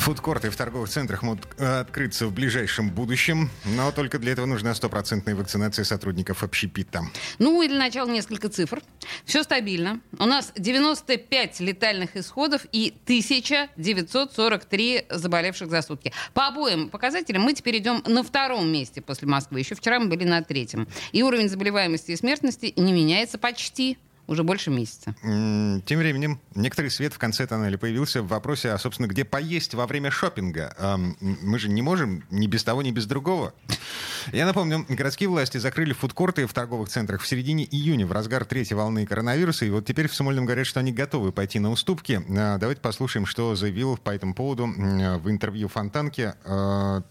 Фудкорты в торговых центрах могут открыться в ближайшем будущем, но только для этого нужна стопроцентная вакцинация сотрудников общепита. Ну и для начала несколько цифр. Все стабильно. У нас 95 летальных исходов и 1943 заболевших за сутки. По обоим показателям мы теперь идем на втором месте после Москвы. Еще вчера мы были на третьем. И уровень заболеваемости и смертности не меняется почти уже больше месяца. Тем временем, некоторый свет в конце тоннеля появился в вопросе, а, собственно, где поесть во время шопинга. Мы же не можем ни без того, ни без другого. Я напомню, городские власти закрыли фудкорты в торговых центрах в середине июня, в разгар третьей волны коронавируса. И вот теперь в Смольном говорят, что они готовы пойти на уступки. А, давайте послушаем, что заявил по этому поводу в интервью Фонтанке а,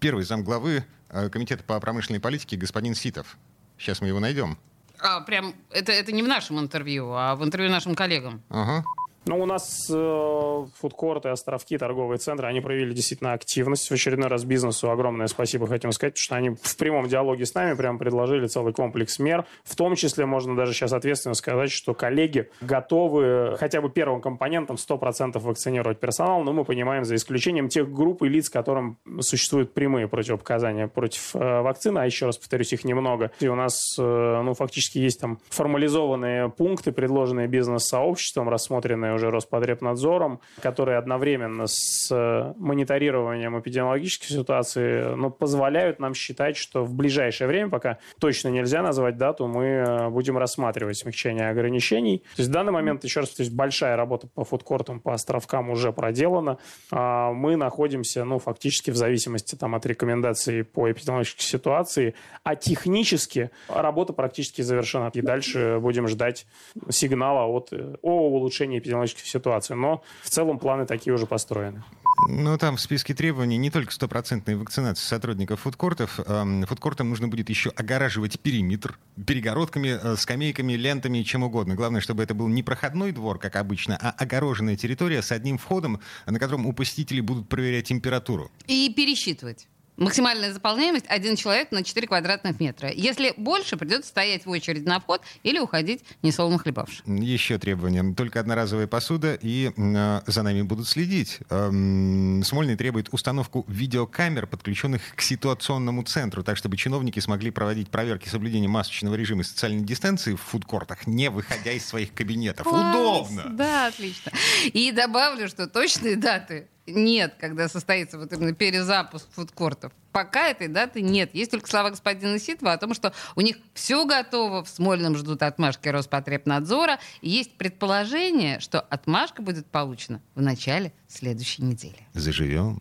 первый замглавы Комитета по промышленной политике господин Ситов. Сейчас мы его найдем. А, прям, это, это не в нашем интервью, а в интервью нашим коллегам. Ага. Ну, у нас э, фудкорты, островки, торговые центры, они проявили действительно активность. В очередной раз бизнесу огромное спасибо хотим сказать, потому что они в прямом диалоге с нами прям предложили целый комплекс мер. В том числе можно даже сейчас ответственно сказать, что коллеги готовы хотя бы первым компонентом 100% вакцинировать персонал, но мы понимаем, за исключением тех групп и лиц, которым существуют прямые противопоказания против э, вакцины, а еще раз повторюсь, их немного. И у нас, э, ну, фактически есть там формализованные пункты, предложенные бизнес-сообществом, рассмотренные уже Роспотребнадзором, которые одновременно с э, мониторированием эпидемиологической ситуации ну, позволяют нам считать, что в ближайшее время, пока точно нельзя назвать дату, мы э, будем рассматривать смягчение ограничений. То есть в данный момент, еще раз, то есть большая работа по фудкортам, по островкам уже проделана. А мы находимся, ну, фактически в зависимости там, от рекомендаций по эпидемиологической ситуации, а технически работа практически завершена. И дальше будем ждать сигнала от, э, о улучшении эпидемиологической экономической ситуации. Но в целом планы такие уже построены. Ну, там в списке требований не только стопроцентная вакцинация сотрудников фудкортов. Фудкортам нужно будет еще огораживать периметр перегородками, э, скамейками, лентами, чем угодно. Главное, чтобы это был не проходной двор, как обычно, а огороженная территория с одним входом, на котором у посетителей будут проверять температуру. И пересчитывать. Максимальная заполняемость один человек на 4 квадратных метра. Если больше, придется стоять в очередь на вход или уходить несолоно хлебавши. Еще требования. Только одноразовая посуда, и э, за нами будут следить. Эм, Смольный требует установку видеокамер, подключенных к ситуационному центру, так чтобы чиновники смогли проводить проверки соблюдения масочного режима и социальной дистанции в фудкортах, не выходя из своих кабинетов. Класс! Удобно! Да, отлично. И добавлю, что точные даты нет, когда состоится вот именно перезапуск фудкортов. Пока этой даты нет. Есть только слова господина Ситова о том, что у них все готово, в Смольном ждут отмашки Роспотребнадзора. И есть предположение, что отмашка будет получена в начале следующей недели. Заживем.